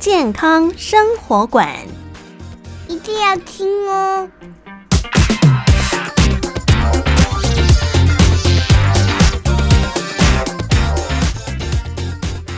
健康生活馆，一定要听哦。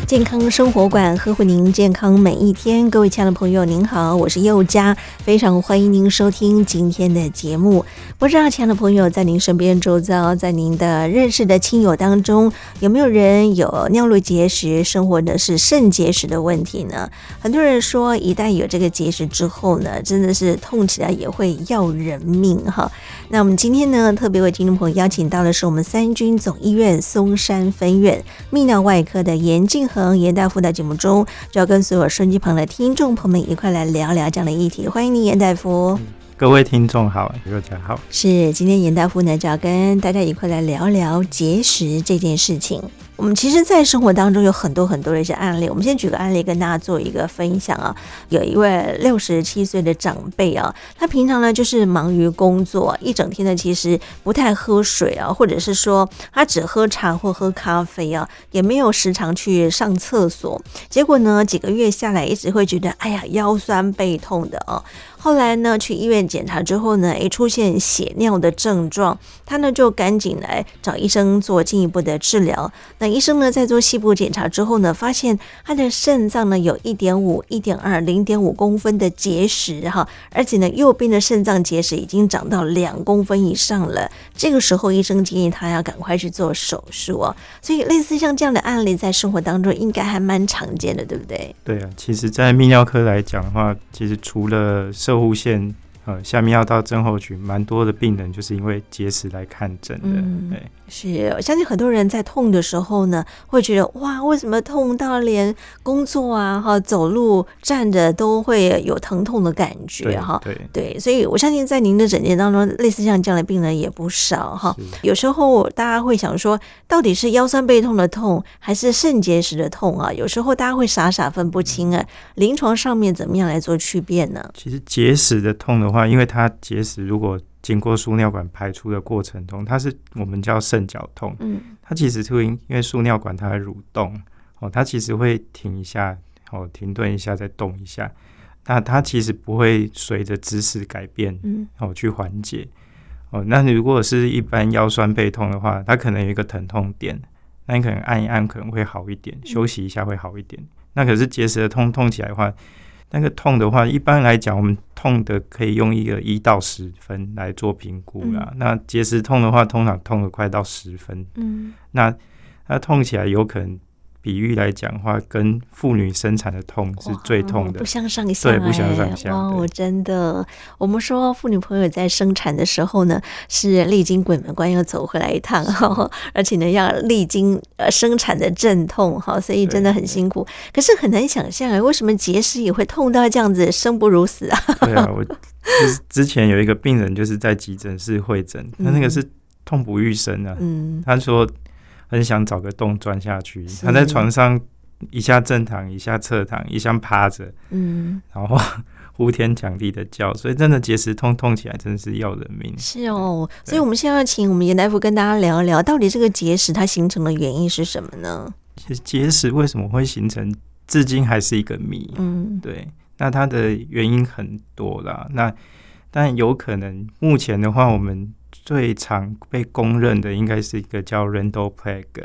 健康生活馆呵护您健康每一天，各位亲爱的朋友，您好，我是佑佳，非常欢迎您收听今天的节目。不知道亲爱的朋友，在您身边周遭，在您的认识的亲友当中，有没有人有尿路结石，生活的是肾结石的问题呢？很多人说，一旦有这个结石之后呢，真的是痛起来也会要人命哈。那我们今天呢，特别为听众朋友邀请到的是我们三军总医院松山分院泌尿外科的严敬恒。严大夫在节目中就要跟所有收音机旁的听众朋友们一块来聊聊这样的议题，欢迎您，严大夫。各位听众好，大家好。是今天严大夫呢，就要跟大家一块来聊聊节食这件事情。我们其实，在生活当中有很多很多的一些案例。我们先举个案例跟大家做一个分享啊。有一位六十七岁的长辈啊，他平常呢就是忙于工作，一整天呢其实不太喝水啊，或者是说他只喝茶或喝咖啡啊，也没有时常去上厕所。结果呢，几个月下来，一直会觉得哎呀腰酸背痛的啊。后来呢，去医院检查之后呢，诶，出现血尿的症状，他呢就赶紧来找医生做进一步的治疗。那医生呢在做细部检查之后呢，发现他的肾脏呢有一点五、一点二、零点五公分的结石哈，而且呢右边的肾脏结石已经长到两公分以上了。这个时候医生建议他要赶快去做手术哦。所以类似像这样的案例，在生活当中应该还蛮常见的，对不对？对啊，其实，在泌尿科来讲的话，其实除了射护腺。呃，下面要到症候群蛮多的病人就是因为结石来看诊的，嗯、对，是，我相信很多人在痛的时候呢，会觉得哇，为什么痛到连工作啊、哈走路、站着都会有疼痛的感觉哈？对对，所以我相信在您的诊间当中，类似像这样的病人也不少哈。有时候大家会想说，到底是腰酸背痛的痛，还是肾结石的痛啊？有时候大家会傻傻分不清啊。临床上面怎么样来做区别呢？其实结石的痛的话，因为它结石如果经过输尿管排出的过程中，它是我们叫肾绞痛，嗯，它其实是会因为输尿管它会蠕动哦，它其实会停一下哦，停顿一下再动一下，那它其实不会随着姿势改变，嗯，哦去缓解哦。那如果是一般腰酸背痛的话，它可能有一个疼痛点，那你可能按一按可能会好一点，休息一下会好一点。那可是结石的痛痛起来的话。那个痛的话，一般来讲，我们痛的可以用一个一到十分来做评估啦。嗯、那结石痛的话，通常痛的快到十分。嗯，那它痛起来有可能。比喻来讲的话，跟妇女生产的痛是最痛的，不相上下，对，不相上下。哇，我真的，我们说妇女朋友在生产的时候呢，是历经鬼门关要走回来一趟哈，而且呢，要历经呃生产的阵痛，哈，所以真的很辛苦。可是很难想象啊，为什么结石也会痛到这样子，生不如死啊？对啊，我就是之前有一个病人，就是在急诊室会诊，他那个是痛不欲生啊，嗯，他说。很想找个洞钻下去，他在床上一下正躺，一下侧躺，一下趴着，嗯，然后 呼天抢地的叫，所以真的结石痛痛起来真的是要人命。是哦，所以我们现在要请我们严大夫跟大家聊一聊，到底这个结石它形成的原因是什么呢？其实结石为什么会形成，至今还是一个谜。嗯，对，那它的原因很多啦，那但有可能目前的话，我们。最常被公认的应该是一个叫 Randall Plague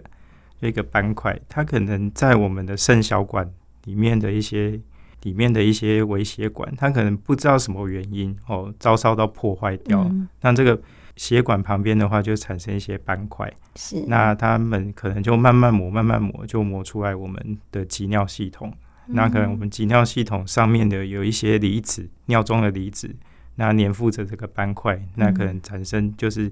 一个斑块，它可能在我们的肾小管里面的一些里面的一些微血管，它可能不知道什么原因哦，遭受到破坏掉。嗯、那这个血管旁边的话，就产生一些斑块。是，那他们可能就慢慢磨，慢慢磨，就磨出来我们的集尿系统。嗯、那可能我们集尿系统上面的有一些离子，尿中的离子。那粘附着这个斑块，那可能产生就是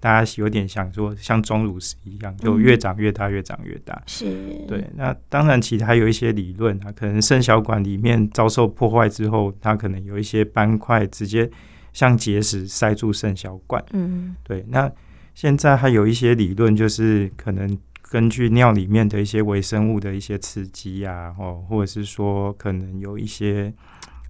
大家有点想说像钟乳石一样，就越长越大，越长越大。是，对。那当然，其实还有一些理论啊，可能肾小管里面遭受破坏之后，它可能有一些斑块直接像结石塞住肾小管。嗯，对。那现在还有一些理论，就是可能根据尿里面的一些微生物的一些刺激啊，哦，或者是说可能有一些。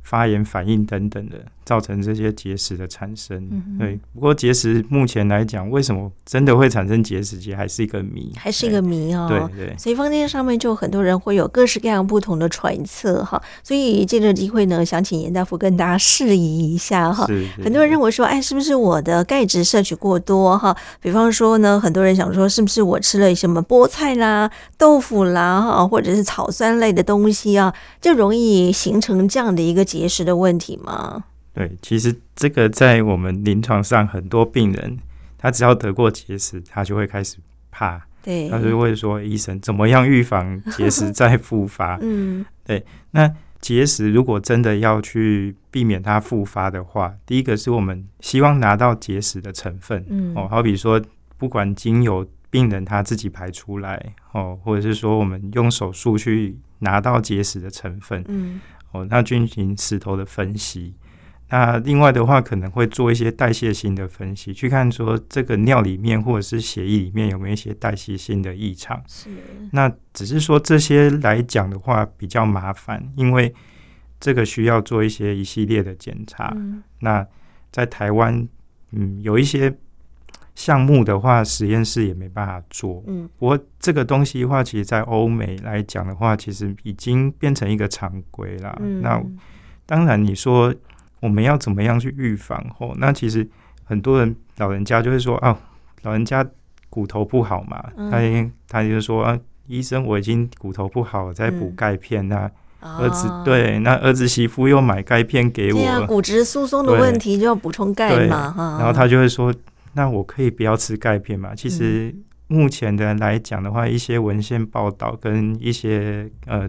发炎反应等等的，造成这些结石的产生。嗯、对，不过结石目前来讲，为什么真的会产生结石，其实还是一个谜，还是一个谜哦。对对。所以坊间上面就很多人会有各式各样不同的揣测哈。所以借这个机会呢，想请严大夫跟大家释疑一下哈。很多人认为说，哎，是不是我的钙质摄取过多哈？比方说呢，很多人想说，是不是我吃了什么菠菜啦、豆腐啦哈，或者是草酸类的东西啊，就容易形成这样的一个结。结石的问题吗？对，其实这个在我们临床上，很多病人他只要得过结石，他就会开始怕，对，他就会说：“医生，怎么样预防结石再复发？”嗯，对。那结石如果真的要去避免它复发的话，第一个是我们希望拿到结石的成分，嗯，哦，好比说，不管经由病人他自己排出来，哦，或者是说我们用手术去拿到结石的成分，嗯。哦，那进行石头的分析，那另外的话可能会做一些代谢性的分析，去看说这个尿里面或者是血液里面有没有一些代谢性的异常。是，那只是说这些来讲的话比较麻烦，因为这个需要做一些一系列的检查。嗯、那在台湾，嗯，有一些。项目的话，实验室也没办法做。嗯，不过这个东西的话，其实，在欧美来讲的话，其实已经变成一个常规了。嗯，那当然，你说我们要怎么样去预防？哦，那其实很多人老人家就会说啊，老人家骨头不好嘛，嗯、他他就说啊，医生，我已经骨头不好，在补钙片。那、嗯、儿子、哦、对，那儿子媳妇又买钙片给我。对啊，骨质疏松的问题就要补充钙嘛，哈。然后他就会说。那我可以不要吃钙片嘛？其实目前的来讲的话，一些文献报道跟一些呃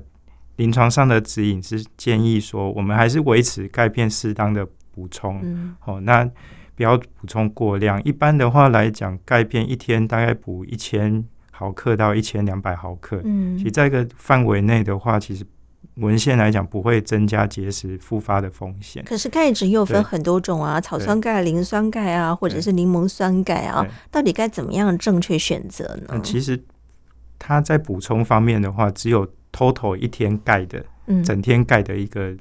临床上的指引是建议说，我们还是维持钙片适当的补充。嗯，哦，那不要补充过量。一般的话来讲，钙片一天大概补一千毫克到一千两百毫克。嗯，其实在一个范围内的话，其实。文献来讲，不会增加结石复发的风险。可是钙质又分很多种啊，草酸钙、磷酸钙啊，或者是柠檬酸钙啊，到底该怎么样正确选择呢？嗯，其实它在补充方面的话，只有 total 一天盖的，嗯，整天盖的一个。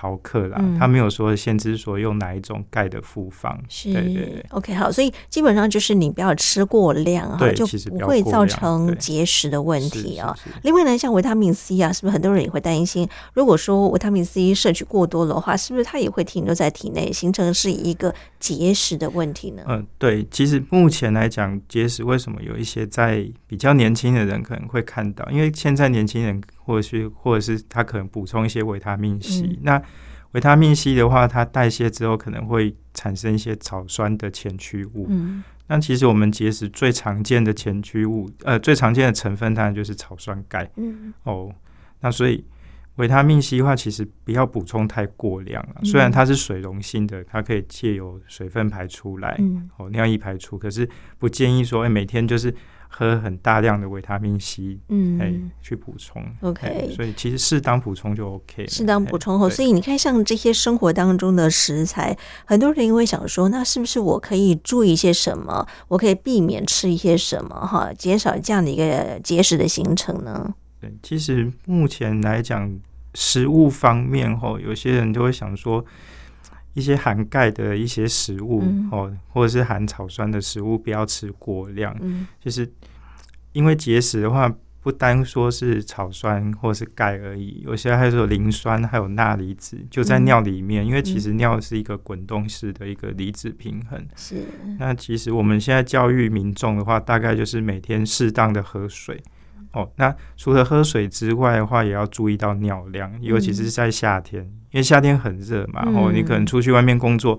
毫克啦，他没有说限制说用哪一种钙的复方，是对对对。OK，好，所以基本上就是你不要吃过量哈，就不会造成结石的问题啊。另外呢，像维他命 C 啊，是不是很多人也会担心？如果说维他命 C 摄取过多的话，是不是它也会停留在体内，形成是一个结石的问题呢？嗯，对。其实目前来讲，结石为什么有一些在比较年轻的人可能会看到？因为现在年轻人。或者是，或者是它可能补充一些维他命 C、嗯。那维他命 C 的话，它代谢之后可能会产生一些草酸的前驱物。嗯，那其实我们结石最常见的前驱物，呃，最常见的成分当然就是草酸钙。嗯，哦，那所以维他命 C 的话，其实不要补充太过量了。虽然它是水溶性的，它可以借由水分排出来，嗯、哦，尿液排出，可是不建议说，哎，每天就是。喝很大量的维他命 C，嗯，哎，去补充，OK，所以其实适当补充就 OK，适当补充后，所以你看，像这些生活当中的食材，很多人因为想说，那是不是我可以注意一些什么？我可以避免吃一些什么？哈，减少这样的一个节食的形成呢？对，其实目前来讲，食物方面，哈，有些人就会想说。一些含钙的一些食物哦，嗯、或者是含草酸的食物，不要吃过量。嗯，就是因为结石的话，不单说是草酸或是钙而已，有些还有磷酸，还有钠离子就在尿里面。嗯、因为其实尿是一个滚动式的一个离子平衡。是。那其实我们现在教育民众的话，大概就是每天适当的喝水。哦，那除了喝水之外的话，也要注意到尿量，尤其是在夏天，嗯、因为夏天很热嘛。嗯、哦，你可能出去外面工作，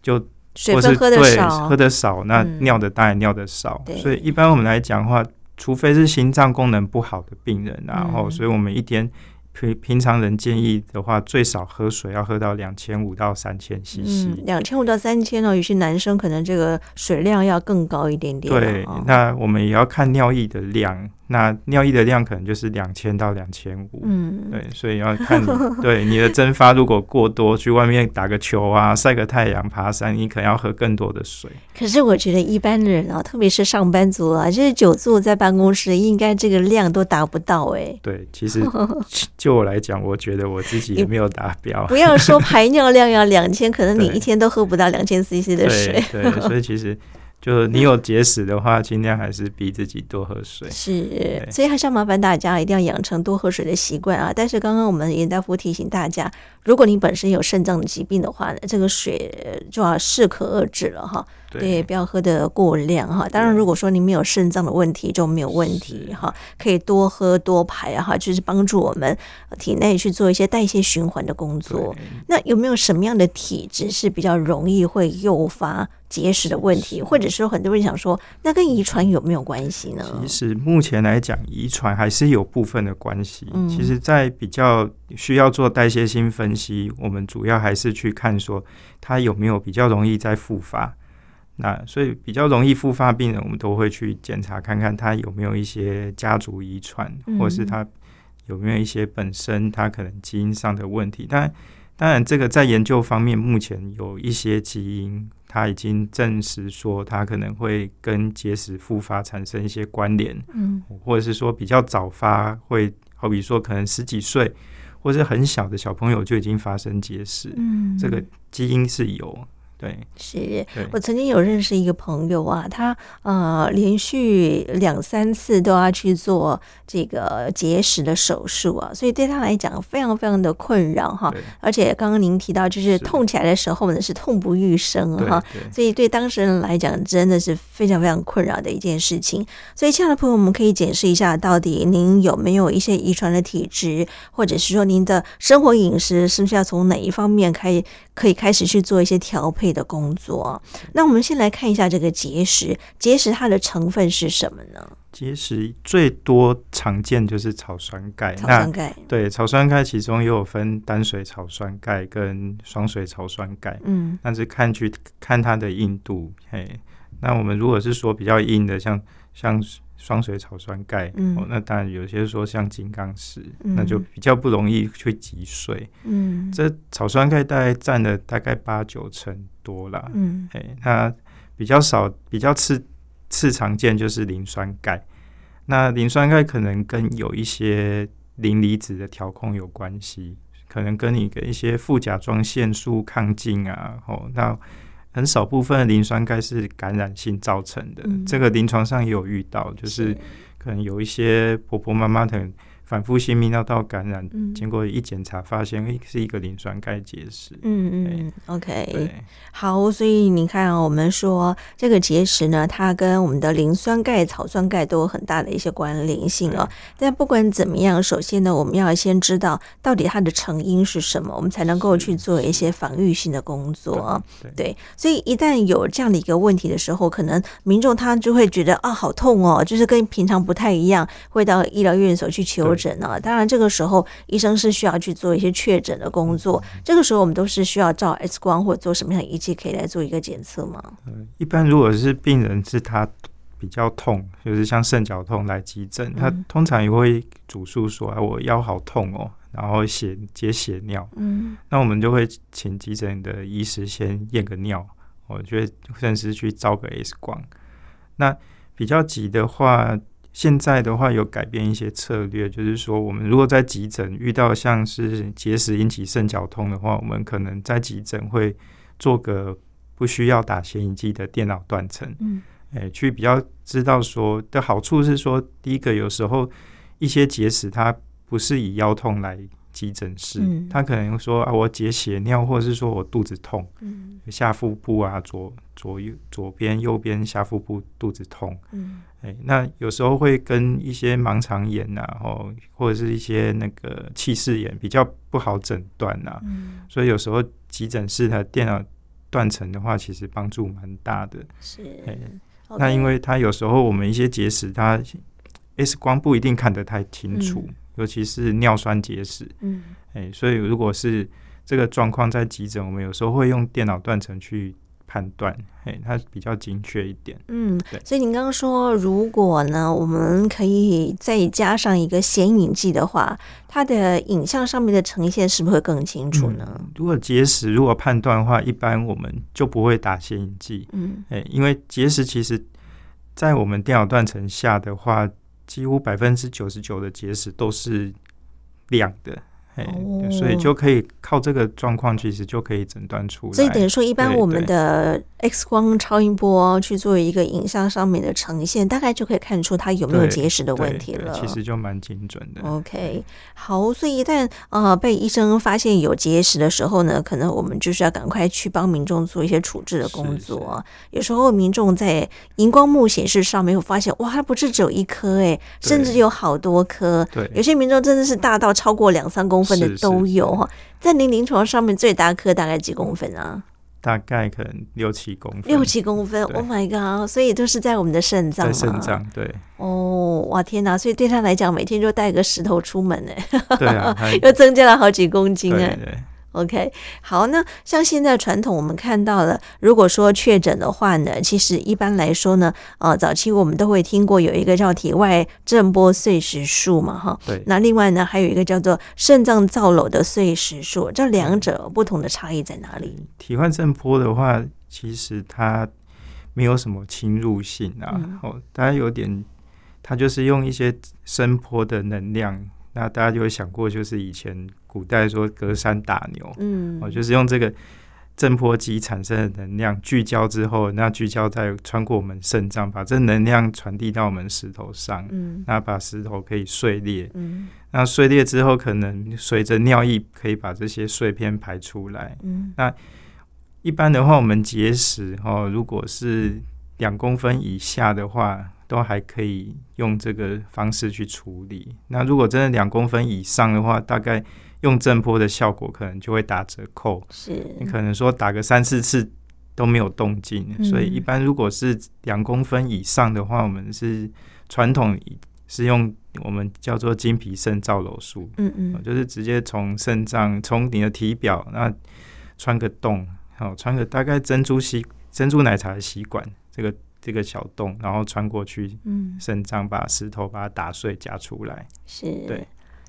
就水分喝的少，喝的少，那尿的当然尿的少。嗯、所以一般我们来讲的话，除非是心脏功能不好的病人，然后，所以我们一天平平常人建议的话，最少喝水要喝到两千五到三千 CC。两千五到三千哦，有些男生可能这个水量要更高一点点。对，哦、那我们也要看尿液的量。那尿液的量可能就是两千到两千五，嗯，对，所以要看你 对你的蒸发如果过多，去外面打个球啊，晒个太阳，爬山，你可能要喝更多的水。可是我觉得一般的人啊，特别是上班族啊，就是久坐在办公室，应该这个量都达不到哎、欸。对，其实 就我来讲，我觉得我自己也没有达标。不要说排尿量要两千，可能你一天都喝不到两千 CC 的水。对，对，所以其实。就你有结石的话，尽量还是逼自己多喝水。是，所以还是要麻烦大家一定要养成多喝水的习惯啊。但是刚刚我们严大夫提醒大家，如果你本身有肾脏的疾病的话呢，这个水就要适可而止了哈。对，不要喝的过量哈。当然，如果说你没有肾脏的问题就没有问题哈，可以多喝多排哈，就是帮助我们体内去做一些代谢循环的工作。那有没有什么样的体质是比较容易会诱发结石的问题？或者说很多人想说，那跟遗传有没有关系呢？其实目前来讲，遗传还是有部分的关系。嗯，其实，在比较需要做代谢性分析，我们主要还是去看说它有没有比较容易再复发。那所以比较容易复发病人，我们都会去检查看看他有没有一些家族遗传，或是他有没有一些本身他可能基因上的问题。但当然，这个在研究方面，目前有一些基因，他已经证实说他可能会跟结石复发产生一些关联，嗯，或者是说比较早发会，好比说可能十几岁或者很小的小朋友就已经发生结石，嗯，这个基因是有。对，是我曾经有认识一个朋友啊，他呃连续两三次都要去做这个结石的手术啊，所以对他来讲非常非常的困扰哈。而且刚刚您提到，就是痛起来的时候呢是痛不欲生哈，所以对当事人来讲真的是非常非常困扰的一件事情。所以亲爱的朋友，我们可以解释一下，到底您有没有一些遗传的体质，或者是说您的生活饮食是不是要从哪一方面开可以开始去做一些调配的工作。那我们先来看一下这个结石，结石它的成分是什么呢？结石最多常见就是草酸钙。草酸钙，对，草酸钙其中又有分单水草酸钙跟双水草酸钙。嗯，但是看去看它的硬度，嘿，那我们如果是说比较硬的，像像。双水草酸钙，嗯、哦，那当然有些说像金刚石，嗯、那就比较不容易去击碎。嗯，这草酸钙大概占了大概八九成多啦。嗯，哎，那比较少、比较次次常见就是磷酸钙。那磷酸钙可能跟有一些磷离子的调控有关系，可能跟你的一些副甲状腺素亢进啊，哦，那。很少部分的磷酸钙是感染性造成的，嗯、这个临床上也有遇到，就是可能有一些婆婆妈妈的。反复性泌尿道感染，嗯、经过一检查发现，诶，是一个磷酸钙结石。嗯嗯对，OK，好，所以你看啊，我们说这个结石呢，它跟我们的磷酸钙、草酸钙都有很大的一些关联性哦。但不管怎么样，首先呢，我们要先知道到底它的成因是什么，我们才能够去做一些防御性的工作。对，对，对，所以一旦有这样的一个问题的时候，可能民众他就会觉得啊，好痛哦，就是跟平常不太一样，会到医疗院所去求。诊啊，当然这个时候医生是需要去做一些确诊的工作。这个时候我们都是需要照 X 光或者做什么样的仪器可以来做一个检测吗？嗯，一般如果是病人是他比较痛，就是像肾绞痛来急诊，他通常也会主诉说：“啊，我腰好痛哦，然后血结血尿。”嗯，那我们就会请急诊的医师先验个尿，我觉得甚至去照个 X 光。那比较急的话。现在的话有改变一些策略，就是说，我们如果在急诊遇到像是结石引起肾绞痛的话，我们可能在急诊会做个不需要打显影剂的电脑断层，嗯，诶，去比较知道说的好处是说，第一个有时候一些结石它不是以腰痛来。急诊室，嗯、他可能说啊，我解血尿，或者是说我肚子痛，嗯、下腹部啊，左左右左边、右边下腹部肚子痛，嗯欸、那有时候会跟一些盲肠炎呐、啊，或或者是一些那个憩室炎比较不好诊断呐，嗯、所以有时候急诊室的电脑断层的话，其实帮助蛮大的。是，欸、那因为他有时候我们一些结石，它 X 光不一定看得太清楚。嗯尤其是尿酸结石。嗯，哎，所以如果是这个状况在急诊，我们有时候会用电脑断层去判断，哎，它比较精确一点。嗯，对。所以您刚刚说，如果呢，我们可以再加上一个显影剂的话，它的影像上面的呈现是不是会更清楚呢？嗯、如果结石，如果判断的话，一般我们就不会打显影剂。嗯，哎，因为结石其实，在我们电脑断层下的话，几乎百分之九十九的结石都是亮的。哦，所以就可以靠这个状况，其实就可以诊断出来。所以等于说，一般我们的 X 光、超音波去做一个影像上面的呈现，大概就可以看出它有没有结石的问题了。其实就蛮精准的。OK，好，所以一旦呃被医生发现有结石的时候呢，可能我们就是要赶快去帮民众做一些处置的工作。有时候民众在荧光幕显示上面会发现，哇，它不是只有一颗哎，甚至有好多颗。对，有些民众真的是大到超过两三公分。分的都有哈，在您临床上面最大颗大概几公分啊？大概可能六七公分。六七公分，Oh my god！所以都是在我们的肾脏，在肾脏对。哦，哇天哪！所以对他来讲，每天就带个石头出门呢。对啊，又增加了好几公斤哎。对，对。OK，好，那像现在传统我们看到了，如果说确诊的话呢，其实一般来说呢，呃，早期我们都会听过有一个叫体外震波碎石术嘛，哈，对。那另外呢，还有一个叫做肾脏造瘘的碎石术，这两者不同的差异在哪里？体外震波的话，其实它没有什么侵入性啊，嗯、哦，大家有点，它就是用一些声波的能量。那大家就会想过，就是以前古代说隔山打牛，嗯，哦，就是用这个震波机产生的能量聚焦之后，那聚焦再穿过我们肾脏，把这能量传递到我们石头上，嗯，那把石头可以碎裂，嗯，那碎裂之后，可能随着尿液可以把这些碎片排出来，嗯，那一般的话，我们结石哦，如果是两公分以下的话。都还可以用这个方式去处理。那如果真的两公分以上的话，大概用震波的效果可能就会打折扣。是，你可能说打个三四次都没有动静。嗯。所以一般如果是两公分以上的话，我们是传统是用我们叫做经皮肾造瘘术。嗯嗯，就是直接从肾脏从你的体表那穿个洞，好穿个大概珍珠吸珍珠奶茶的吸管这个。这个小洞，然后穿过去，嗯，肾脏把石头把它打碎夹出来，是对。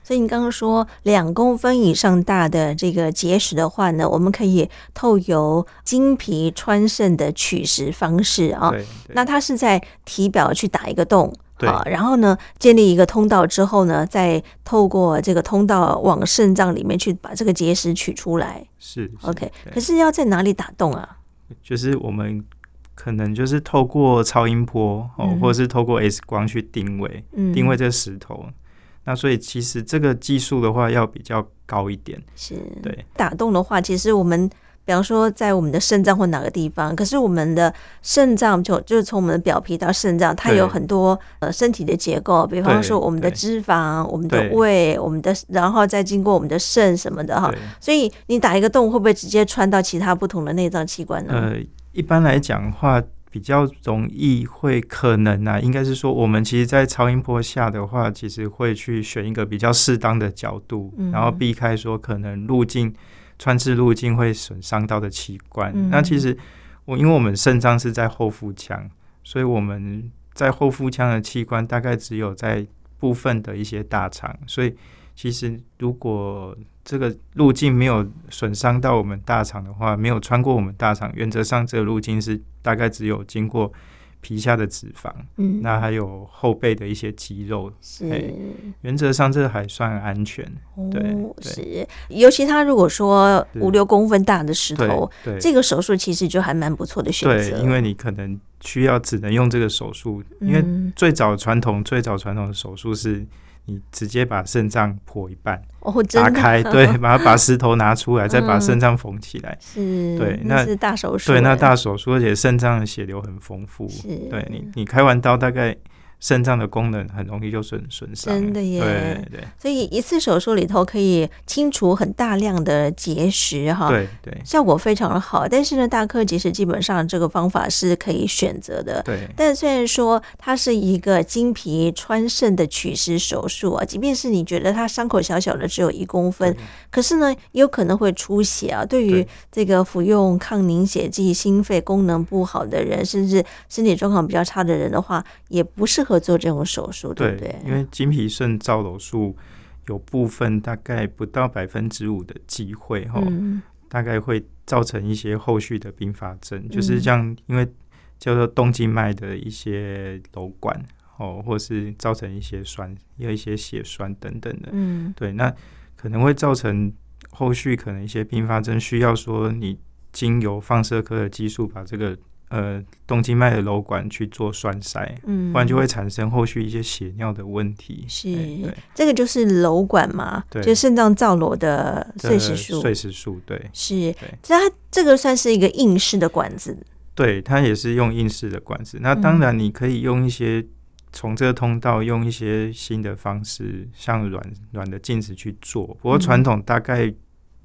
所以你刚刚说两公分以上大的这个结石的话呢，我们可以透由经皮穿肾的取石方式啊，那它是在体表去打一个洞，对，然后呢建立一个通道之后呢，再透过这个通道往肾脏里面去把这个结石取出来，是，是 OK。可是要在哪里打洞啊？就是我们。可能就是透过超音波哦，或者是透过 X 光去定位，嗯、定位这个石头。那所以其实这个技术的话要比较高一点。是，对。打洞的话，其实我们比方说在我们的肾脏或哪个地方，可是我们的肾脏就就是从我们的表皮到肾脏，它有很多呃身体的结构，比方说我们的脂肪、我们的胃、我们的，然后再经过我们的肾什么的哈。所以你打一个洞，会不会直接穿到其他不同的内脏器官呢？呃一般来讲的话，比较容易会可能啊，应该是说，我们其实，在超音波下的话，其实会去选一个比较适当的角度，嗯、然后避开说可能路径穿刺路径会损伤到的器官。嗯、那其实我因为我们肾脏是在后腹腔，所以我们在后腹腔的器官大概只有在部分的一些大肠，所以其实如果这个路径没有损伤到我们大肠的话，没有穿过我们大肠，原则上这个路径是大概只有经过皮下的脂肪，嗯，那还有后背的一些肌肉，是，原则上这个还算安全，哦、对，是，尤其他如果说五六公分大的石头，对，这个手术其实就还蛮不错的选择，对，因为你可能需要只能用这个手术，因为最早传统最早传统的手术是。你直接把肾脏破一半，哦，打开，对，把它把石头拿出来，再把肾脏缝起来，是，对，那是大手术，对，那大手术，而且肾脏的血流很丰富，是，对你，你开完刀大概肾脏的功能很容易就损损伤。真的耶，对对。所以一次手术里头可以清除很大量的结石哈，对对，效果非常的好。但是呢，大颗结石基本上这个方法是可以选择的。对。但虽然说它是一个经皮穿肾的取石手术啊，即便是你觉得它伤口小小的只有一公分，可是呢，也有可能会出血啊。对于这个服用抗凝血剂、心肺功能不好的人，甚至身体状况比较差的人的话，也不适合做这种手术，对不对？对，因为经皮肾造瘘术有部分大概不到百分之五的机会哈，嗯、大概会造成一些后续的并发症，嗯、就是像因为叫做动静脉的一些瘘管哦，或是造成一些栓，有一些血栓等等的，嗯，对，那可能会造成后续可能一些并发症，需要说你经由放射科的技术把这个。呃，动静脉的瘘管去做栓塞，嗯，不然就会产生后续一些血尿的问题。是，对，这个就是瘘管嘛，对，就肾脏造瘘的碎石术。碎石术，对，是。它这个算是一个硬式的管子，对，它也是用硬式的管子。那当然，你可以用一些从这个通道用一些新的方式，像软软的镜子去做。不过传统大概。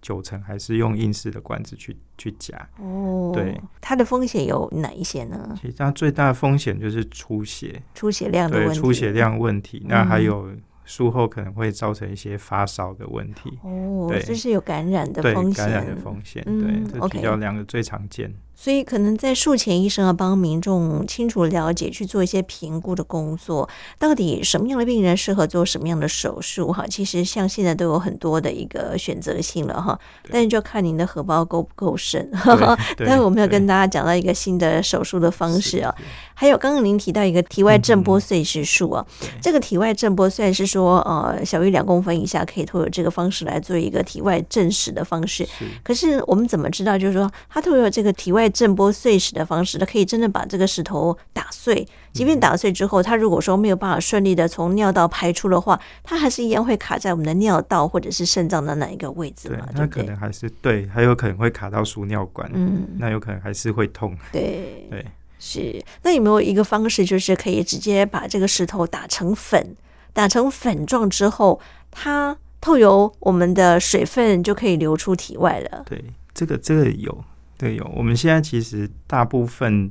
九成还是用硬式的管子去去夹。哦，对，它的风险有哪一些呢？其实它最大的风险就是出血，出血量的问题，对，出血量问题。那还有术后可能会造成一些发烧的问题。哦，对，这是有感染的风险，感染的风险，对，这比较两个最常见。所以，可能在术前，医生要帮民众清楚了解，去做一些评估的工作。到底什么样的病人适合做什么样的手术？哈，其实像现在都有很多的一个选择性了哈。但是就看您的荷包够不够深。待会我们要跟大家讲到一个新的手术的方式啊。还有刚刚您提到一个体外震波碎石术啊，这个体外震波虽然是说呃小于两公分以下可以透过这个方式来做一个体外震石的方式，可是我们怎么知道就是说它透过这个体外震波碎石的方式，它可以真的把这个石头打碎。即便打碎之后，它如果说没有办法顺利的从尿道排出的话，它还是一样会卡在我们的尿道或者是肾脏的哪一个位置嘛？对，那可能还是对，还有可能会卡到输尿管。嗯，那有可能还是会痛。对对，是。那有没有一个方式，就是可以直接把这个石头打成粉，打成粉状之后，它透由我们的水分就可以流出体外了？对，这个这个有。对，有。我们现在其实大部分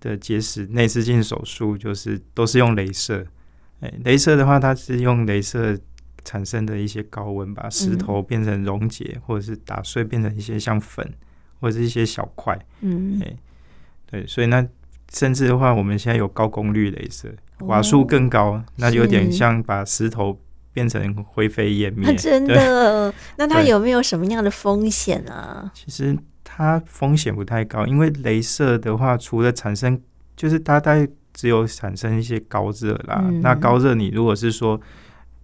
的结石内视镜手术就是都是用镭射。哎，镭射的话，它是用镭射产生的一些高温，把石头变成溶解，嗯、或者是打碎变成一些像粉，或者是一些小块。嗯，哎，对，所以那甚至的话，我们现在有高功率镭射，瓦数更高，哦、那有点像把石头变成灰飞烟灭。真 的？那它有没有什么样的风险啊？其实。它风险不太高，因为镭射的话，除了产生，就是它大概只有产生一些高热啦。嗯、那高热，你如果是说。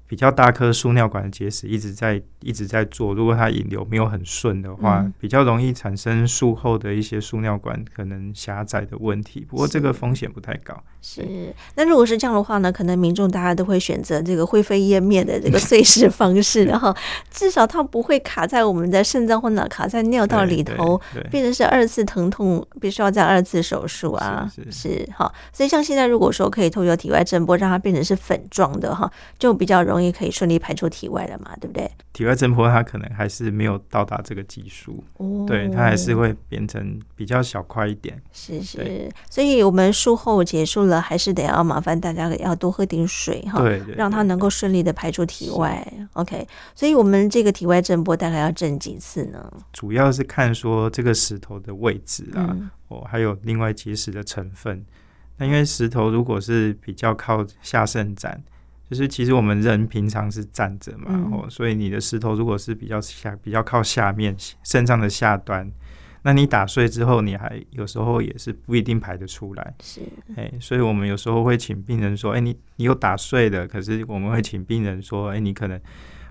比较大颗输尿管的结石一直在一直在做，如果它引流没有很顺的话，嗯、比较容易产生术后的一些输尿管可能狭窄的问题。不过这个风险不太高。是，那如果是这样的话呢？可能民众大家都会选择这个灰飞烟灭的这个碎石方式，然后至少它不会卡在我们的肾脏或者卡在尿道里头，变成是二次疼痛，必须要再二次手术啊。是是好，所以像现在如果说可以透过体外震波让它变成是粉状的哈，就比较容易。可以顺利排出体外了嘛？对不对？体外震波它可能还是没有到达这个技术，哦、对，它还是会变成比较小块一点。是是，所以我们术后结束了，还是得要麻烦大家要多喝点水哈，对，对，对，让它能够顺利的排出体外。OK，所以我们这个体外震波大概要震几次呢？主要是看说这个石头的位置啊，嗯、哦，还有另外结石的成分。那因为石头如果是比较靠下肾斩。就是其实我们人平常是站着嘛，哦、嗯，所以你的石头如果是比较下、比较靠下面肾脏的下端，那你打碎之后，你还有时候也是不一定排得出来。是，哎，所以我们有时候会请病人说，哎，你你有打碎的，可是我们会请病人说，哎，你可能。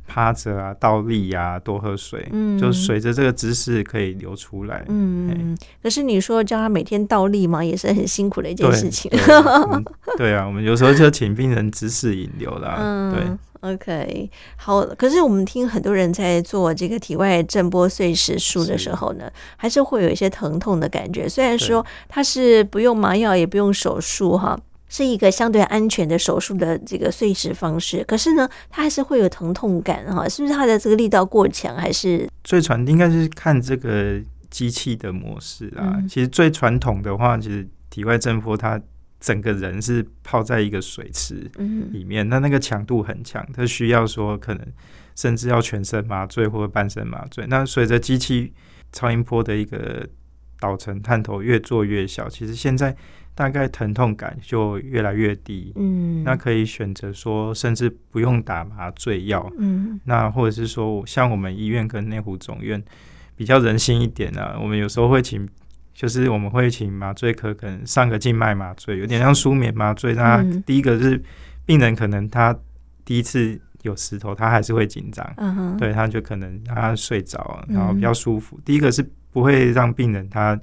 趴着啊，倒立呀、啊，多喝水，嗯，就随着这个姿势可以流出来。嗯，嘿可是你说叫他每天倒立嘛，也是很辛苦的一件事情。对，对啊，我们有时候就请病人姿势引流啦。嗯，对，OK，好。可是我们听很多人在做这个体外震波碎石术的时候呢，是还是会有一些疼痛的感觉。虽然说它是不用麻药，也不用手术哈。是一个相对安全的手术的这个碎石方式，可是呢，它还是会有疼痛感哈，是不是它的这个力道过强，还是最传应该是看这个机器的模式啊。嗯、其实最传统的话，其实体外震波它整个人是泡在一个水池里面，那、嗯、那个强度很强，它需要说可能甚至要全身麻醉或者半身麻醉。那随着机器超音波的一个导成探头越做越小，其实现在。大概疼痛感就越来越低，嗯，那可以选择说，甚至不用打麻醉药，嗯，那或者是说，像我们医院跟内湖总院比较人性一点啊，我们有时候会请，就是我们会请麻醉科可能上个静脉麻醉，有点像舒眠麻醉。那第一个是病人可能他第一次有石头，他还是会紧张，嗯哼，对，他就可能让他睡着，然后比较舒服。第一个是不会让病人他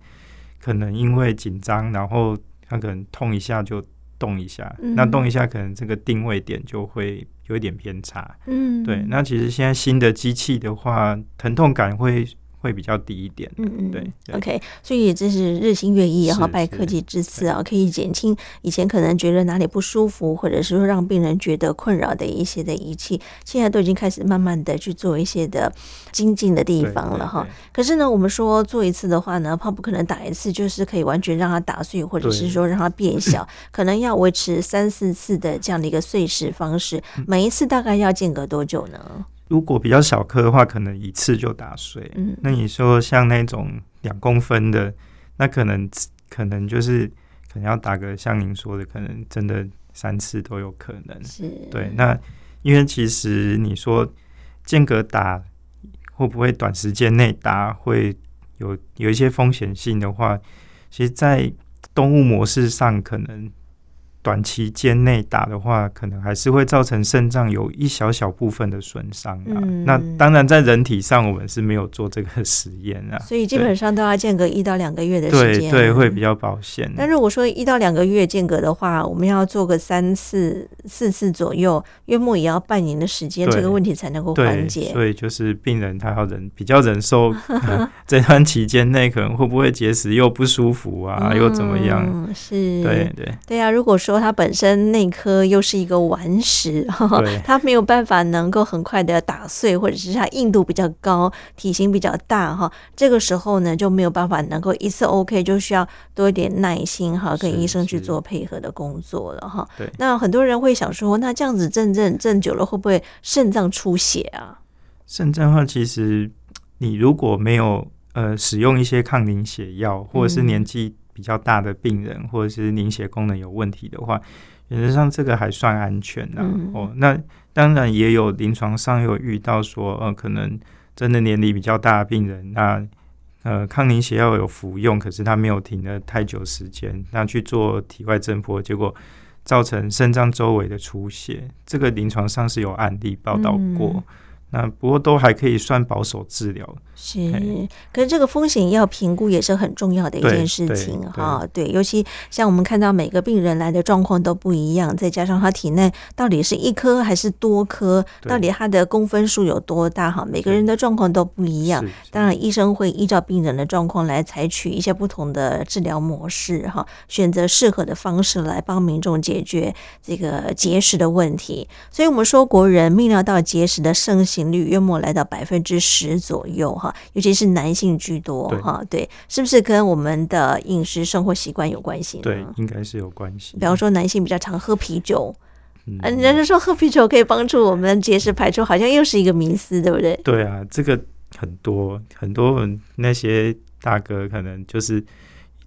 可能因为紧张，然后。他可能痛一下就动一下，嗯、那动一下可能这个定位点就会有一点偏差。嗯，对。那其实现在新的机器的话，疼痛感会。会比较低一点，嗯嗯，对，OK，所以这是日新月异，然后拜科技之赐啊，可以减轻以前可能觉得哪里不舒服，或者是说让病人觉得困扰的一些的仪器，现在都已经开始慢慢的去做一些的精进的地方了哈。可是呢，我们说做一次的话呢，怕不可能打一次就是可以完全让它打碎，或者是说让它变小，可能要维持三四次的这样的一个碎石方式，每一次大概要间隔多久呢？如果比较小颗的话，可能一次就打碎。嗯，那你说像那种两公分的，那可能可能就是可能要打个像您说的，可能真的三次都有可能。是，对。那因为其实你说间隔打会不会短时间内打会有有一些风险性的话，其实，在动物模式上可能。短期间内打的话，可能还是会造成肾脏有一小小部分的损伤啊。嗯、那当然，在人体上我们是没有做这个实验啊。所以基本上都要间隔一到两个月的时间，对，对，会比较保险。但如果说一到两个月间隔的话，我们要做个三次、四次左右，约莫也要半年的时间，这个问题才能够缓解。所以就是病人他要忍，比较忍受、嗯、这段期间内可能会不会结石又不舒服啊，嗯、又怎么样？是，对对对啊。如果说说它本身内颗又是一个顽石，它没有办法能够很快的打碎，或者是它硬度比较高，体型比较大哈，这个时候呢就没有办法能够一次 OK，就需要多一点耐心哈，跟医生去做配合的工作了哈。对，那很多人会想说，那这样子震震震久了会不会肾脏出血啊？肾脏的话，其实你如果没有呃使用一些抗凝血药，或者是年纪。比较大的病人，或者是凝血功能有问题的话，原则上这个还算安全的、啊。嗯、哦，那当然也有临床上有遇到说，呃，可能真的年龄比较大的病人，那呃抗凝血药有服用，可是他没有停了太久时间，那去做体外震波，结果造成肾脏周围的出血，这个临床上是有案例报道过。嗯那不过都还可以算保守治疗，是。可是这个风险要评估也是很重要的一件事情哈。对，尤其像我们看到每个病人来的状况都不一样，再加上他体内到底是一颗还是多颗，到底他的公分数有多大哈？每个人的状况都不一样。当然，医生会依照病人的状况来采取一些不同的治疗模式哈，选择适合的方式来帮民众解决这个结石的问题。所以我们说，国人泌尿道结石的盛行率约莫来到百分之十左右哈，尤其是男性居多哈，对，是不是跟我们的饮食生活习惯有关系呢？对，应该是有关系。比方说，男性比较常喝啤酒，嗯，人家说喝啤酒可以帮助我们结石排出，好像又是一个迷思，对不对？对啊，这个很多很多那些大哥可能就是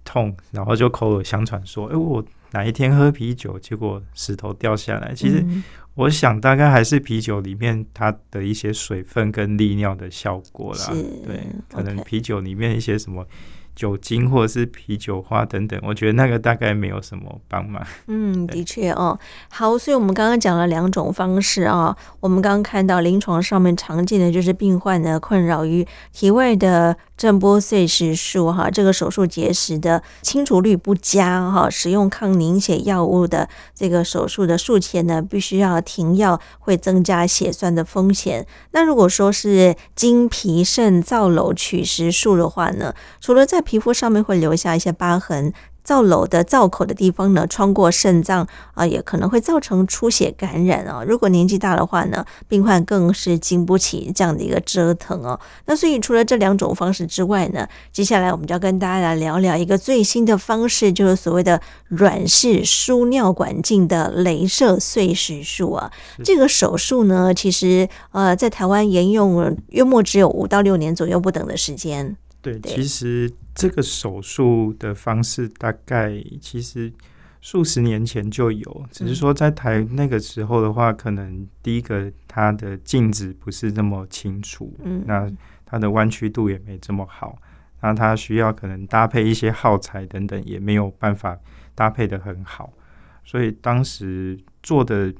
痛，然后就口耳相传说，哎，我哪一天喝啤酒，结果石头掉下来，其实。嗯我想大概还是啤酒里面它的一些水分跟利尿的效果啦，对，可能啤酒里面一些什么。酒精或者是啤酒花等等，我觉得那个大概没有什么帮忙。嗯，的确哦。好，所以我们刚刚讲了两种方式啊。我们刚刚看到临床上面常见的就是病患呢困扰于体外的震波碎石术哈，这个手术结石的清除率不佳哈，使用抗凝血药物的这个手术的术前呢必须要停药，会增加血栓的风险。那如果说是经皮肾造瘘取石术的话呢，除了在皮肤上面会留下一些疤痕，造瘘的造口的地方呢，穿过肾脏啊，也可能会造成出血感染啊。如果年纪大的话呢，病患更是经不起这样的一个折腾哦。那所以除了这两种方式之外呢，接下来我们就要跟大家来聊聊一个最新的方式，就是所谓的软式输尿管镜的镭射碎石术啊。这个手术呢，其实呃，在台湾沿用约莫只有五到六年左右不等的时间。对，其实这个手术的方式大概其实数十年前就有，只是说在台那个时候的话，可能第一个它的镜子不是那么清楚，嗯，那它的弯曲度也没这么好，那它需要可能搭配一些耗材等等，也没有办法搭配的很好，所以当时做的。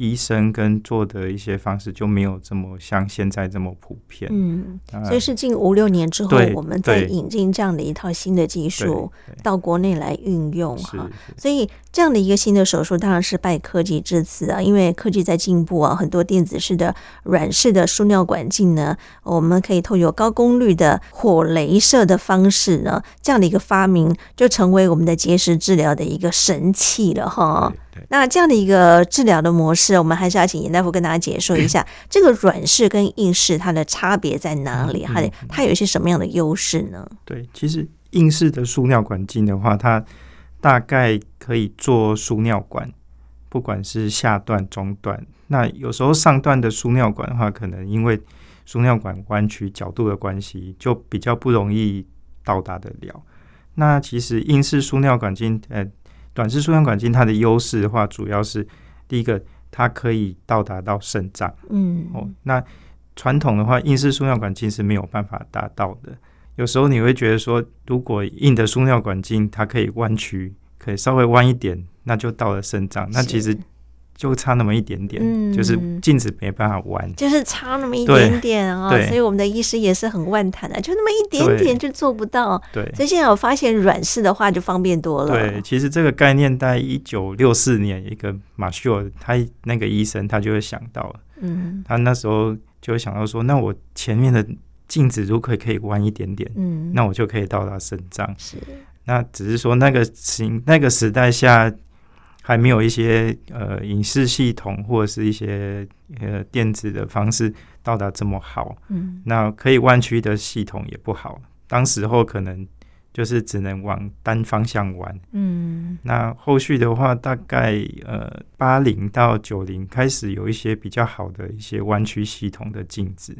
医生跟做的一些方式就没有这么像现在这么普遍，嗯，所以是近五六年之后，我们再引进这样的一套新的技术到国内来运用哈，所以这样的一个新的手术当然是拜科技之赐啊，因为科技在进步啊，很多电子式的软式的输尿管镜呢，我们可以透过高功率的火雷射的方式呢，这样的一个发明就成为我们的结石治疗的一个神器了哈。那这样的一个治疗的模式，我们还是要请严大夫跟大家解说一下，这个软式跟硬式它的差别在哪里？它的它有一些什么样的优势呢？对，其实硬式的输尿管镜的话，它大概可以做输尿管，不管是下段、中段。那有时候上段的输尿管的话，可能因为输尿管弯曲角度的关系，就比较不容易到达得了。那其实硬式输尿管镜，呃。软式输尿管镜它的优势的话，主要是第一个，它可以到达到肾脏。嗯，哦，那传统的话，硬式输尿管镜是没有办法达到的。有时候你会觉得说，如果硬的输尿管镜它可以弯曲，可以稍微弯一点，那就到了肾脏。那其实。就差那么一点点，嗯、就是镜子没办法弯，就是差那么一点点啊、哦。所以我们的医师也是很万谈的，就那么一点点就做不到。对，所以现在我发现软式的话就方便多了。对，其实这个概念在一九六四年，一个马修尔他那个医生他就会想到，嗯，他那时候就会想到说，那我前面的镜子如果可以弯一点点，嗯，那我就可以到达肾脏。是，那只是说那个时那个时代下。还没有一些呃影视系统或者是一些呃电子的方式到达这么好，嗯，那可以弯曲的系统也不好，当时候可能就是只能往单方向弯，嗯，那后续的话大概呃八零到九零开始有一些比较好的一些弯曲系统的镜子，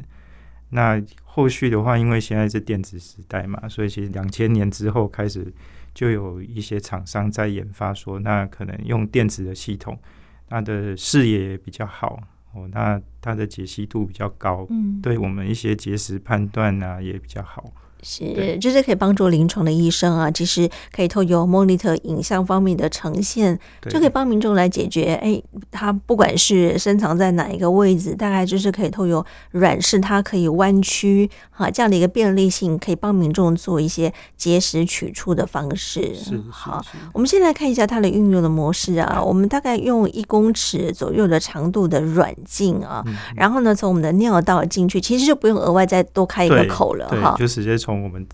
那后续的话因为现在是电子时代嘛，所以其实两千年之后开始。就有一些厂商在研发，说那可能用电子的系统，它的视野也比较好哦，那它的解析度比较高，嗯，对我们一些结石判断啊也比较好。是，就是可以帮助临床的医生啊，其实可以透过 monitor 影像方面的呈现，就可以帮民众来解决。哎，它不管是深藏在哪一个位置，大概就是可以透过软式，它可以弯曲，哈，这样的一个便利性，可以帮民众做一些结石取出的方式。是，好，我们先来看一下它的运用的模式啊。我们大概用一公尺左右的长度的软镜啊，嗯、然后呢，从我们的尿道进去，其实就不用额外再多开一个口了哈，就直接从。从我们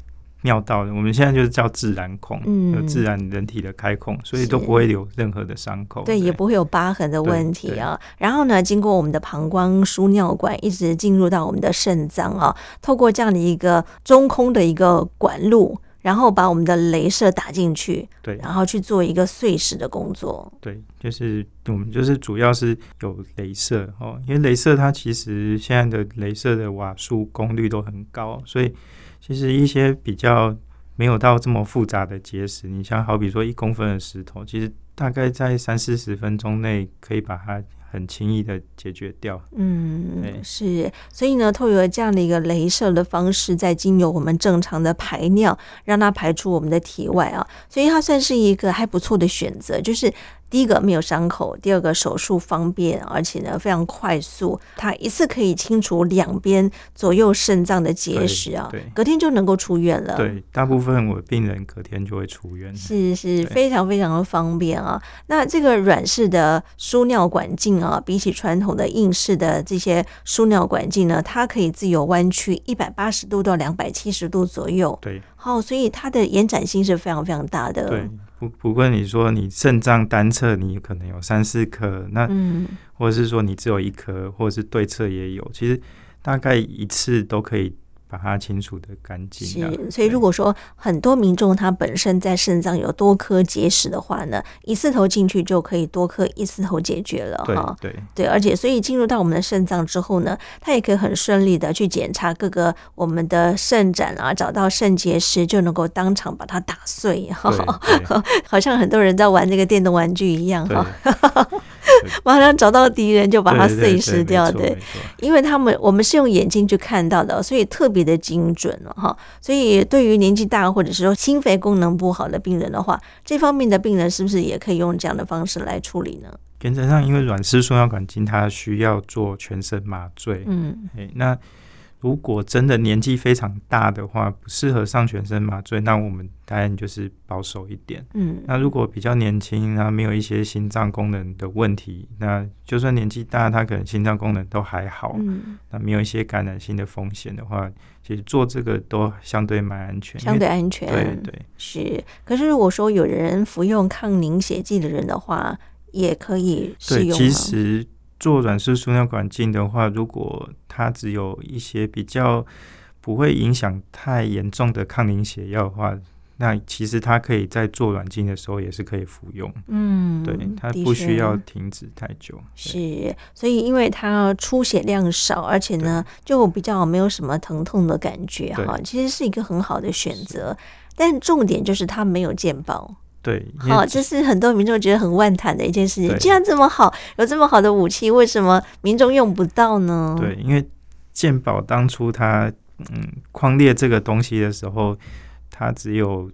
尿道，我们现在就是叫自然孔，嗯，有自然人体的开孔，所以都不会有任何的伤口，对，也不会有疤痕的问题啊。然后呢，经过我们的膀胱输尿管，一直进入到我们的肾脏啊，透过这样的一个中空的一个管路，然后把我们的镭射打进去，对，然后去做一个碎石的工作。对，就是我们就是主要是有镭射哦，因为镭射它其实现在的镭射的瓦数功率都很高，所以。其实一些比较没有到这么复杂的结石，你像好比说一公分的石头，其实大概在三四十分钟内可以把它很轻易的解决掉。嗯，是，所以呢，透过这样的一个镭射的方式，在经由我们正常的排尿，让它排出我们的体外啊，所以它算是一个还不错的选择，就是。第一个没有伤口，第二个手术方便，而且呢非常快速，它一次可以清除两边左右肾脏的结石啊，隔天就能够出院了。对，大部分我病人隔天就会出院。是是，非常非常的方便啊。那这个软式的输尿管镜啊，比起传统的硬式的这些输尿管镜呢，它可以自由弯曲一百八十度到两百七十度左右。对，好，所以它的延展性是非常非常大的。对。不不过你说你肾脏单侧你可能有三四颗，那嗯，或者是说你只有一颗，或者是对侧也有，其实大概一次都可以。把它清除的干净。是，所以如果说很多民众他本身在肾脏有多颗结石的话呢，一次头进去就可以多颗一次头解决了哈。对对，而且所以进入到我们的肾脏之后呢，它也可以很顺利的去检查各个我们的肾盏啊，找到肾结石就能够当场把它打碎哈。好像很多人在玩这个电动玩具一样哈。马上找到敌人就把它碎尸掉，对，对，对，因为他们我们是用眼睛去看到的，所以特别的精准了哈。所以对于年纪大或者是说心肺功能不好的病人的话，这方面的病人是不是也可以用这样的方式来处理呢？原则上，因为软式输尿管镜它需要做全身麻醉，嗯，哎，那。如果真的年纪非常大的话，不适合上全身麻醉，那我们当然就是保守一点。嗯，那如果比较年轻，然后没有一些心脏功能的问题，那就算年纪大，他可能心脏功能都还好。嗯，那没有一些感染性的风险的话，其实做这个都相对蛮安全，相对安全。对对是。可是如果说有人服用抗凝血剂的人的话，也可以使用。对，其实。做软式输尿管镜的话，如果它只有一些比较不会影响太严重的抗凝血药的话，那其实它可以在做软镜的时候也是可以服用。嗯，对，它不需要停止太久。是，所以因为它出血量少，而且呢就比较没有什么疼痛的感觉哈，其实是一个很好的选择。但重点就是它没有健保。对，好，这是很多民众觉得很万谈的一件事情。既然这么好，有这么好的武器，为什么民众用不到呢？对，因为鉴宝当初他嗯框列这个东西的时候，他只有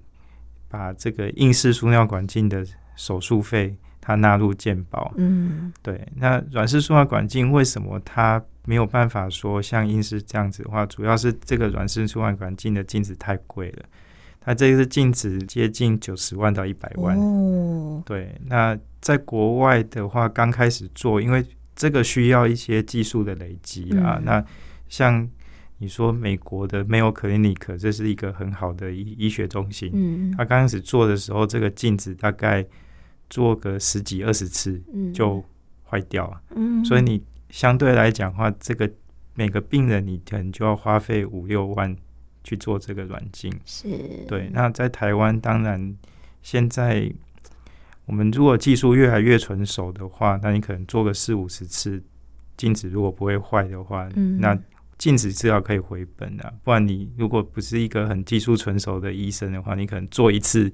把这个硬式输尿管镜的手术费它纳入鉴宝。嗯，对。那软式输尿管镜为什么它没有办法说像硬式这样子的话？主要是这个软式输尿管镜的镜子太贵了。它这个是镜子接近九十万到一百万，哦，对。那在国外的话，刚开始做，因为这个需要一些技术的累积啊。嗯、那像你说美国的 Mayo Clinic，这是一个很好的医医学中心。嗯，他刚开始做的时候，这个镜子大概做个十几二十次就坏掉了。嗯，所以你相对来讲的话，这个每个病人你可能就要花费五六万。去做这个软镜是对。那在台湾，当然现在我们如果技术越来越成熟的话，那你可能做个四五十次镜子，如果不会坏的话，嗯、那镜子至少可以回本啊。不然你如果不是一个很技术成熟的医生的话，你可能做一次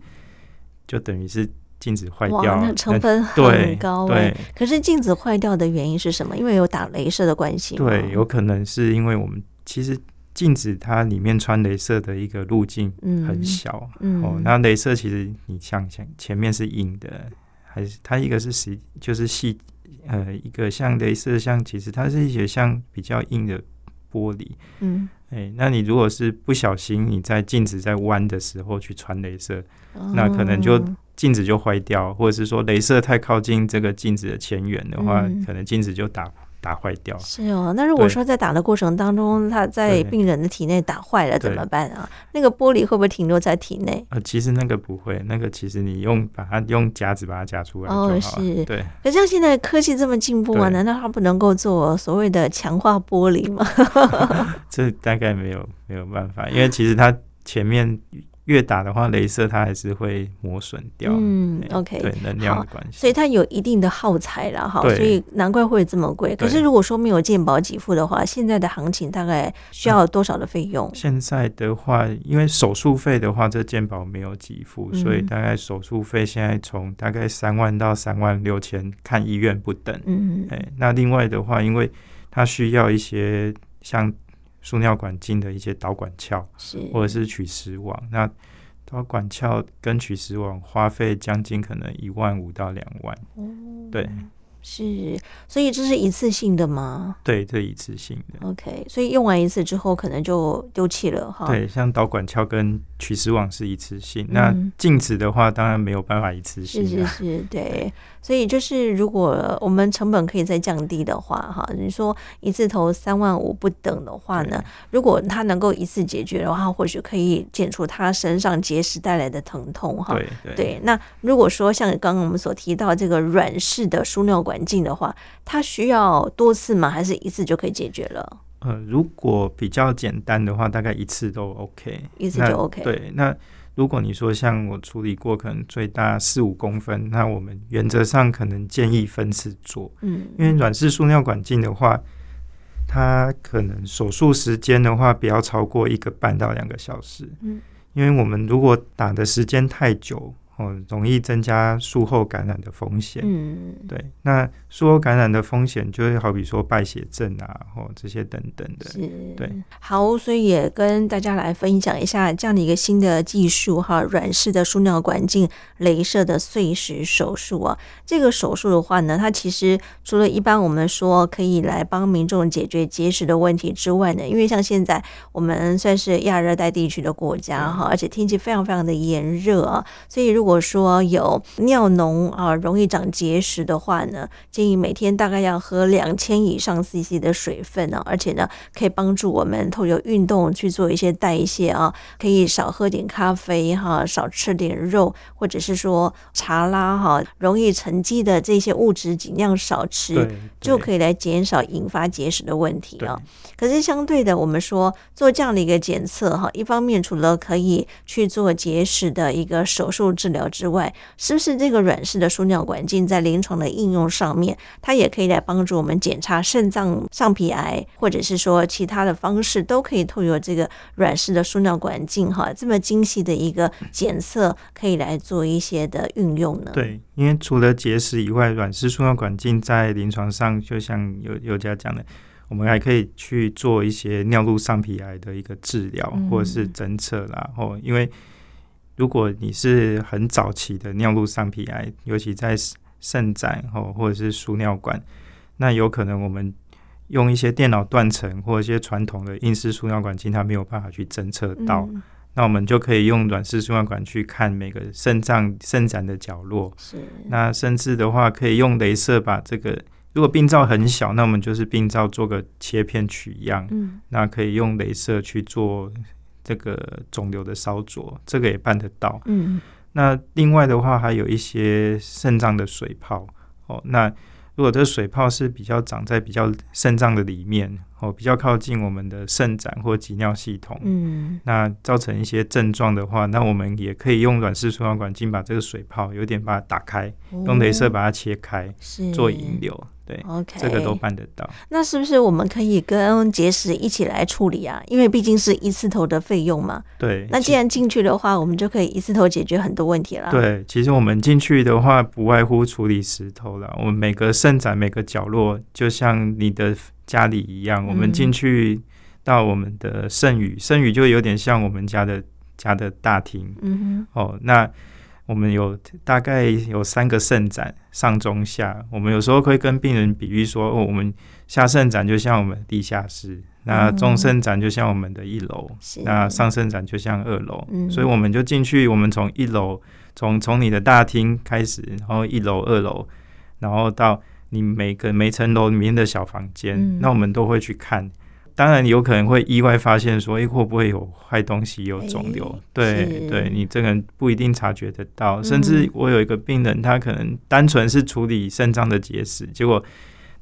就等于是镜子坏掉，那成本很高。对，可是镜子坏掉的原因是什么？因为有打镭射的关系。对，有可能是因为我们其实。镜子它里面穿镭射的一个路径很小，嗯。嗯、哦，那镭射其实你想想前面是硬的，还是它一个是实就是细，呃，一个像镭射像其实它是一些像比较硬的玻璃，嗯，哎，那你如果是不小心你在镜子在弯的时候去穿镭射，哦、那可能就镜子就坏掉，或者是说镭射太靠近这个镜子的前缘的话，嗯、可能镜子就打。打坏掉是哦，那如果说在打的过程当中，它在病人的体内打坏了怎么办啊？那个玻璃会不会停留在体内？呃，其实那个不会，那个其实你用把它用夹子把它夹出来哦，是，对。可像现在科技这么进步啊，难道它不能够做所谓的强化玻璃吗？这大概没有没有办法，因为其实它前面。越打的话，镭射它还是会磨损掉。嗯，OK，对，能量的关系，所以它有一定的耗材了哈，对所以难怪会这么贵。可是如果说没有健保给付的话，现在的行情大概需要多少的费用？嗯？现在的话，因为手术费的话，这健保没有给付，嗯、所以大概手术费现在从大概三万到三万六千，看医院不等。嗯，哎，那另外的话，因为它需要一些像。输尿管镜的一些导管鞘，是或者是取石网，那导管鞘跟取石网花费将近可能一万五到两万，哦、对，是，所以这是一次性的吗？对，这一次性的。OK，所以用完一次之后，可能就丢弃了哈。对，像导管鞘跟取石网是一次性，嗯、那镜子的话，当然没有办法一次性。是是是，对。所以就是，如果我们成本可以再降低的话，哈，你说一次投三万五不等的话呢，如果他能够一次解决的话，或许可以减除他身上结石带来的疼痛，哈。对对，对。那如果说像刚刚我们所提到这个软式的输尿管镜的话，它需要多次吗？还是一次就可以解决了？呃，如果比较简单的话，大概一次都 OK，一次就 OK。对，那。如果你说像我处理过，可能最大四五公分，那我们原则上可能建议分次做，嗯，因为软式输尿管镜的话，它可能手术时间的话不要超过一个半到两个小时，嗯，因为我们如果打的时间太久。哦，容易增加术后感染的风险。嗯，对，那术后感染的风险就是好比说败血症啊，或这些等等的。是，对。好，所以也跟大家来分享一下这样的一个新的技术哈，软式的输尿管镜镭射的碎石手术啊。这个手术的话呢，它其实除了一般我们说可以来帮民众解决结石的问题之外呢，因为像现在我们算是亚热带地区的国家哈，而且天气非常非常的炎热啊，所以如果如果说有尿浓啊，容易长结石的话呢，建议每天大概要喝两千以上 CC 的水分呢，而且呢，可以帮助我们透过运动去做一些代谢啊，可以少喝点咖啡哈，少吃点肉，或者是说茶啦哈，容易沉积的这些物质尽量少吃，就可以来减少引发结石的问题啊。可是相对的，我们说做这样的一个检测哈，一方面除了可以去做结石的一个手术治疗。之外，是不是这个软式的输尿管镜在临床的应用上面，它也可以来帮助我们检查肾脏上皮癌，或者是说其他的方式，都可以透过这个软式的输尿管镜哈，这么精细的一个检测，可以来做一些的运用呢？对，因为除了结石以外，软式输尿管镜在临床上，就像有有家讲的，我们还可以去做一些尿路上皮癌的一个治疗，或者是侦测啦，然后因为。如果你是很早期的尿路上皮癌，尤其在肾脏哦，或者是输尿管，那有可能我们用一些电脑断层或者一些传统的硬式输尿管镜，它没有办法去侦测到。嗯、那我们就可以用软式输尿管去看每个肾脏肾胆的角落。是。那甚至的话，可以用镭射把这个，如果病灶很小，那我们就是病灶做个切片取样。嗯。那可以用镭射去做。这个肿瘤的烧灼，这个也办得到。嗯，那另外的话，还有一些肾脏的水泡哦。那如果这个水泡是比较长在比较肾脏的里面哦，比较靠近我们的肾盏或集尿系统，嗯，那造成一些症状的话，那我们也可以用软式输尿管镜把这个水泡有点把它打开，哦、用镭射把它切开，是做引流。对，OK，这个都办得到。那是不是我们可以跟结石一起来处理啊？因为毕竟是一次头的费用嘛。对。那既然进去的话，我们就可以一次头解决很多问题了。对，其实我们进去的话，不外乎处理石头了。我们每个肾展每个角落，就像你的家里一样，我们进去到我们的肾盂，肾盂就有点像我们家的家的大厅。嗯哼。哦，那。我们有大概有三个肾展，上中下。我们有时候会跟病人比喻说，哦，我们下肾展就像我们地下室，那中肾展就像我们的一楼，嗯、那上肾展就像二楼。嗯、所以我们就进去，我们从一楼，从从你的大厅开始，然后一楼、二楼，然后到你每个每层楼里面的小房间，嗯、那我们都会去看。当然有可能会意外发现说，哎，会不会有坏东西、有肿瘤？欸、对，对你这个人不一定察觉得到。甚至我有一个病人，他可能单纯是处理肾脏的结石，结果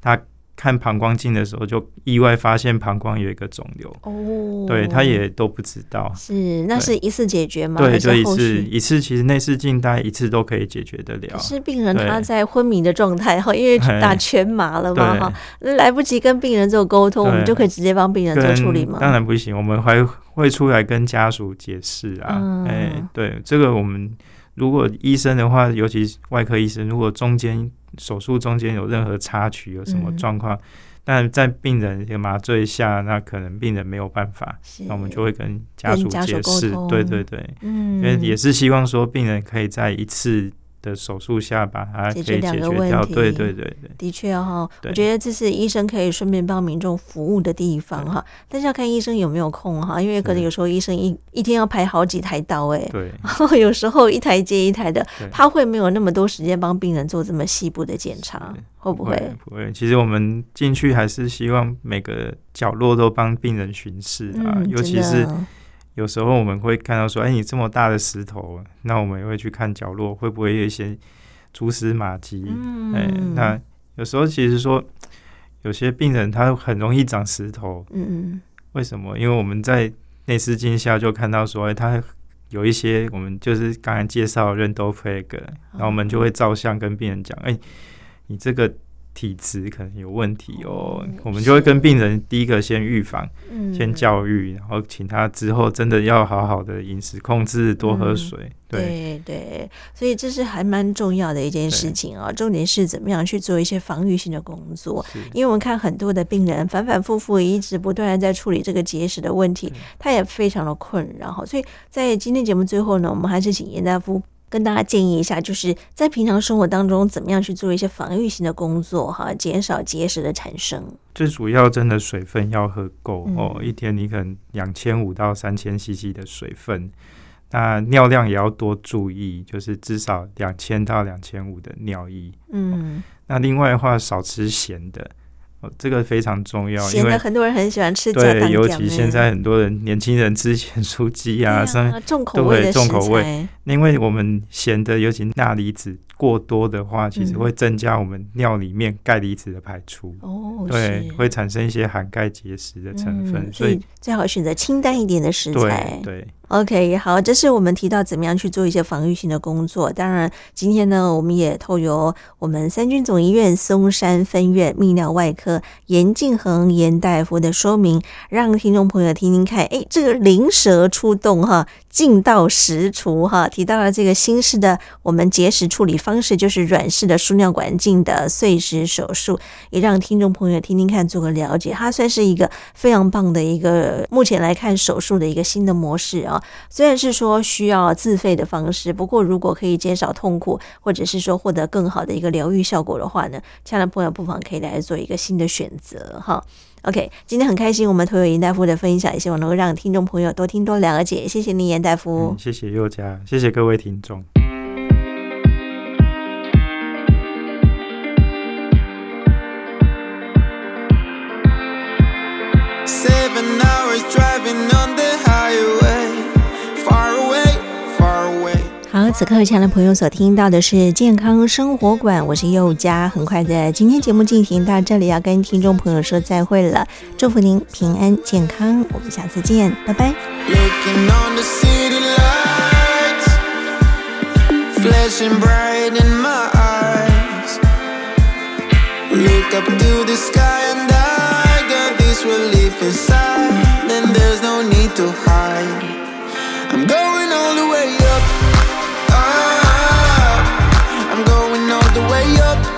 他。看膀胱镜的时候，就意外发现膀胱有一个肿瘤。哦，对，他也都不知道。是，那是一次解决吗？对，就一次，一次其实内视镜大概一次都可以解决得了。是病人他在昏迷的状态哈，因为打全麻了嘛哈，来不及跟病人做沟通，我们就可以直接帮病人做处理吗？当然不行，我们还会出来跟家属解释啊。哎，对，这个我们如果医生的话，尤其外科医生，如果中间。手术中间有任何插曲，有什么状况？嗯、但在病人有麻醉下，那可能病人没有办法，那我们就会跟家属解释。对对对，嗯，因为也是希望说病人可以在一次的手术下把它解决两个问题。对对对对，的确哈，我觉得这是医生可以顺便帮民众服务的地方哈。但是要看医生有没有空哈，因为可能有时候医生一一天要排好几台刀哎，对，然后有时候一台接一台的，他会没有那么多时间帮病人做这么细部的检查，会不会？不会。其实我们进去还是希望每个角落都帮病人巡视啊，嗯、尤其是。有时候我们会看到说，哎，你这么大的石头，那我们也会去看角落，会不会有一些蛛丝马迹？嗯，哎，那有时候其实说，有些病人他很容易长石头，嗯，为什么？因为我们在内视镜下就看到说，哎，他有一些我们就是刚才介绍的 Red-Doe-Plaque，然后我们就会照相跟病人讲，哎，你这个。体质可能有问题哦，嗯、我们就会跟病人第一个先预防，嗯、先教育，然后请他之后真的要好好的饮食控制，多喝水。嗯、对对对，所以这是还蛮重要的一件事情啊、哦。重点是怎么样去做一些防御性的工作，因为我们看很多的病人反反复复一直不断的在处理这个结石的问题，他也非常的困扰。所以在今天节目最后呢，我们还是请严大夫。跟大家建议一下，就是在平常生活当中，怎么样去做一些防御性的工作，哈，减少结石的产生。最主要，真的水分要喝够、嗯、哦，一天你可能两千五到三千 CC 的水分，那尿量也要多注意，就是至少两千到两千五的尿液。嗯、哦，那另外的话，少吃咸的。哦，这个非常重要，因为很多人很喜欢吃。对，尤其现在很多人年轻人吃咸酥鸡啊，什么都会重口味。因为我们咸的，尤其钠离子过多的话，其实会增加我们尿里面钙离子的排出。哦，对，会产生一些含钙结石的成分，所以最好选择清淡一点的食材。对。OK，好，这是我们提到怎么样去做一些防御性的工作。当然，今天呢，我们也透由我们三军总医院松山分院泌尿外科严敬恒严大夫的说明，让听众朋友听听看。哎，这个灵蛇出洞哈，劲到实厨哈，提到了这个新式的我们结石处理方式，就是软式的输尿管镜的碎石手术，也让听众朋友听听看，做个了解。它算是一个非常棒的一个目前来看手术的一个新的模式啊。虽然是说需要自费的方式，不过如果可以减少痛苦，或者是说获得更好的一个疗愈效果的话呢，亲爱的朋友不妨可以来做一个新的选择哈。OK，今天很开心，我们投有严大夫的分享，也希望能够让听众朋友多听多了解。谢谢你，严大夫。嗯，谢谢佑佳，谢谢各位听众。此刻，亲爱的朋友所听到的是健康生活馆，我是佑佳。很快的，今天节目进行到这里，要跟听众朋友说再会了，祝福您平安健康，我们下次见，拜拜。I'm going all the way up. way up.